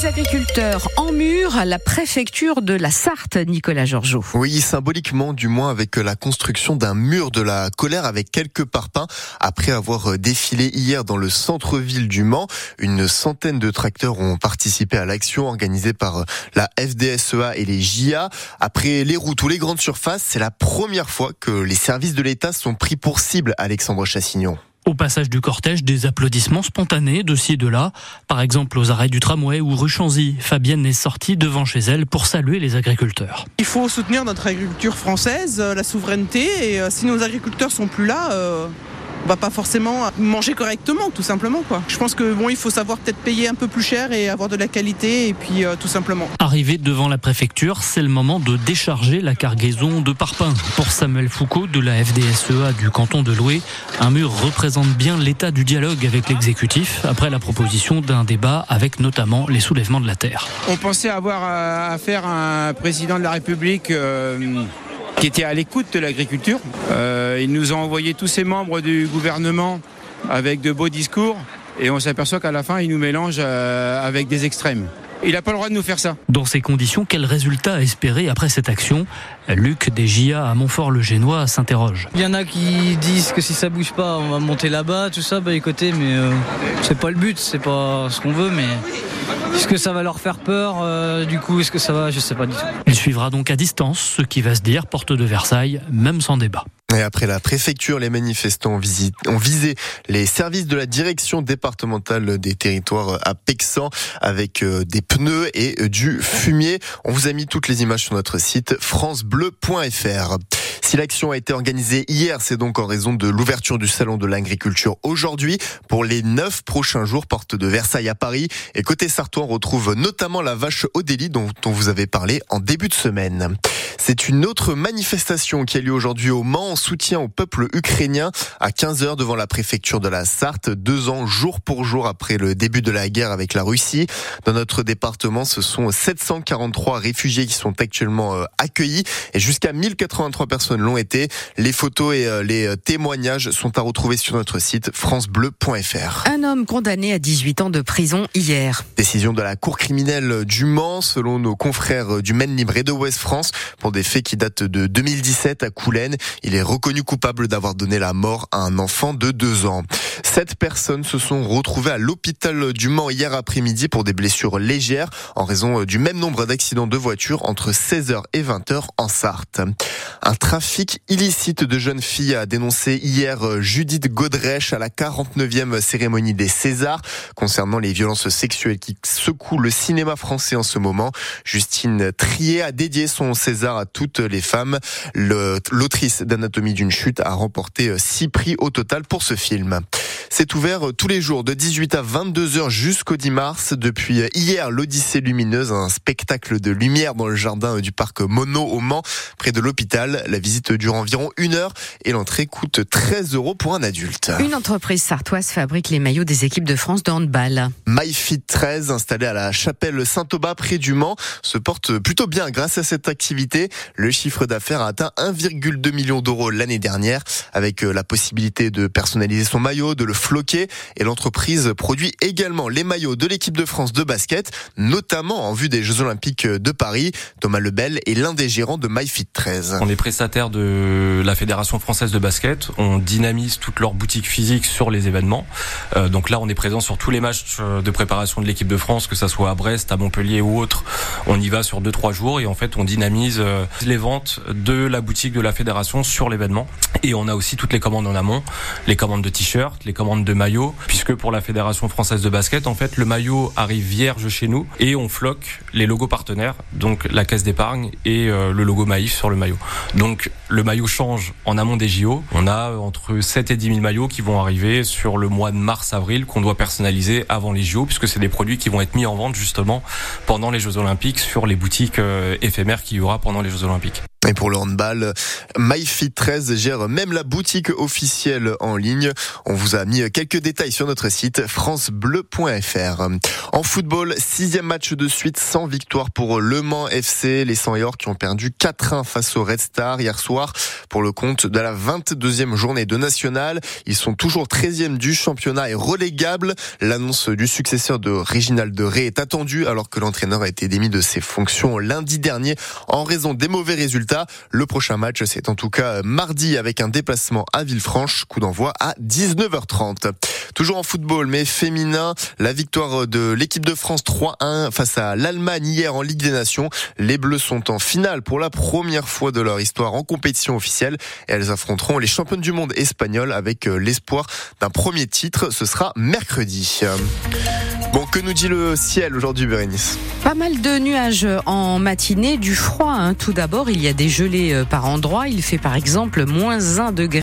Les agriculteurs en mur à la préfecture de la Sarthe, Nicolas Georgeau. Oui, symboliquement du moins avec la construction d'un mur de la colère avec quelques parpaings après avoir défilé hier dans le centre-ville du Mans. Une centaine de tracteurs ont participé à l'action organisée par la FDSEA et les JA. Après les routes ou les grandes surfaces, c'est la première fois que les services de l'État sont pris pour cible, Alexandre Chassignon. Au passage du cortège, des applaudissements spontanés de ci et de là. Par exemple, aux arrêts du tramway ou rue Chanzy, Fabienne est sortie devant chez elle pour saluer les agriculteurs. Il faut soutenir notre agriculture française, euh, la souveraineté, et euh, si nos agriculteurs sont plus là, euh, on va pas forcément manger correctement, tout simplement. Quoi. Je pense que bon, il faut savoir peut-être payer un peu plus cher et avoir de la qualité, et puis tout simplement. Arrivé devant la préfecture, c'est le moment de décharger la cargaison de parpaings. Pour Samuel Foucault de la FDSEA du canton de Loué, un mur représente bien l'état du dialogue avec l'exécutif après la proposition d'un débat avec notamment les soulèvements de la terre. On pensait avoir affaire à un président de la République. Euh qui était à l'écoute de l'agriculture. Euh, il nous a envoyé tous ses membres du gouvernement avec de beaux discours et on s'aperçoit qu'à la fin, il nous mélange euh, avec des extrêmes. Il n'a pas le droit de nous faire ça. Dans ces conditions, quel résultat espérer après cette action Luc des à Montfort-le-Génois s'interroge. Il y en a qui disent que si ça bouge pas, on va monter là-bas, tout ça, bah écoutez, mais euh, c'est pas le but, c'est pas ce qu'on veut, mais est-ce que ça va leur faire peur euh, Du coup, est-ce que ça va Je sais pas du tout. Il suivra donc à distance ce qui va se dire porte de Versailles, même sans débat. Et après la préfecture, les manifestants ont, visé les services de la direction départementale des territoires à Pexan avec euh, des pneus et euh, du fumier. On vous a mis toutes les images sur notre site francebleu.fr. Si l'action a été organisée hier, c'est donc en raison de l'ouverture du salon de l'agriculture aujourd'hui pour les neuf prochains jours, porte de Versailles à Paris. Et côté Sartois, on retrouve notamment la vache Odélie dont on vous avait parlé en début de semaine. C'est une autre manifestation qui a lieu aujourd'hui au Mans en soutien au peuple ukrainien à 15h devant la préfecture de la Sarthe, deux ans jour pour jour après le début de la guerre avec la Russie. Dans notre département, ce sont 743 réfugiés qui sont actuellement euh, accueillis et jusqu'à 1083 personnes l'ont été. Les photos et euh, les euh, témoignages sont à retrouver sur notre site francebleu.fr. Un homme condamné à 18 ans de prison hier. Décision de la Cour criminelle du Mans selon nos confrères du Maine Libre et de Ouest France pour des faits qui datent de 2017 à Coulennes. Il est reconnu coupable d'avoir donné la mort à un enfant de deux ans. Sept personnes se sont retrouvées à l'hôpital du Mans hier après-midi pour des blessures légères en raison du même nombre d'accidents de voiture entre 16h et 20h en Sarthe. Un trafic illicite de jeunes filles a dénoncé hier Judith Godrèche à la 49e cérémonie des Césars concernant les violences sexuelles qui secouent le cinéma français en ce moment. Justine Trier a dédié son César à toutes les femmes. L'autrice d'Anatomie d'une chute a remporté six prix au total pour ce film. C'est ouvert tous les jours de 18 à 22 heures jusqu'au 10 mars. Depuis hier, l'Odyssée lumineuse, un spectacle de lumière dans le jardin du parc Mono au Mans, près de l'hôpital. La visite dure environ une heure et l'entrée coûte 13 euros pour un adulte. Une entreprise sartoise fabrique les maillots des équipes de France de handball. MyFit 13, installé à la chapelle Saint-Aubin près du Mans, se porte plutôt bien grâce à cette activité. Le chiffre d'affaires a atteint 1,2 million d'euros l'année dernière, avec la possibilité de personnaliser son maillot, de le floquer. Et l'entreprise produit également les maillots de l'équipe de France de basket, notamment en vue des Jeux Olympiques de Paris. Thomas Lebel est l'un des gérants de MyFit 13. On est prestataire de la Fédération française de basket. On dynamise toutes leurs boutiques physiques sur les événements. Euh, donc là, on est présent sur tous les matchs de préparation de l'équipe de France, que ça soit à Brest, à Montpellier ou autre. On y va sur 2-3 jours et en fait, on dynamise euh, les ventes de la boutique de la fédération sur l'événement. Et on a aussi toutes les commandes en amont, les commandes de t-shirts, les commandes de maillots, puisque pour la Fédération française de basket, en fait, le maillot arrive vierge chez nous et on floque les logos partenaires, donc la caisse d'épargne et euh, le logo Maïf sur le maillot. Donc le maillot change en amont des JO. On a entre 7 et 10 000 maillots qui vont arriver sur le mois de mars-avril qu'on doit personnaliser avant les JO, puisque c'est des produits qui vont être mis en vente justement pendant les Jeux Olympiques sur les boutiques euh, éphémères qu'il y aura pendant les Jeux Olympiques. Et pour le handball, MyFit13 gère même la boutique officielle en ligne. On vous a mis quelques détails sur notre site francebleu.fr. En football, sixième match de suite sans victoire pour Le Mans FC. Les 100 qui ont perdu 4-1 face au Red Star hier soir pour le compte de la 22e journée de national. Ils sont toujours 13e du championnat et relégables. L'annonce du successeur de Réginald de Ré est attendue alors que l'entraîneur a été démis de ses fonctions lundi dernier en raison des mauvais résultats. Le prochain match, c'est en tout cas mardi avec un déplacement à Villefranche. Coup d'envoi à 19h30. Toujours en football, mais féminin, la victoire de l'équipe de France 3-1 face à l'Allemagne hier en Ligue des Nations. Les Bleus sont en finale pour la première fois de leur histoire en compétition officielle et elles affronteront les championnes du monde espagnols avec euh, l'espoir d'un premier titre. Ce sera mercredi. Que nous dit le ciel aujourd'hui, Bérénice Pas mal de nuages en matinée, du froid. Hein. Tout d'abord, il y a des gelées euh, par endroits. Il fait par exemple moins 1 degré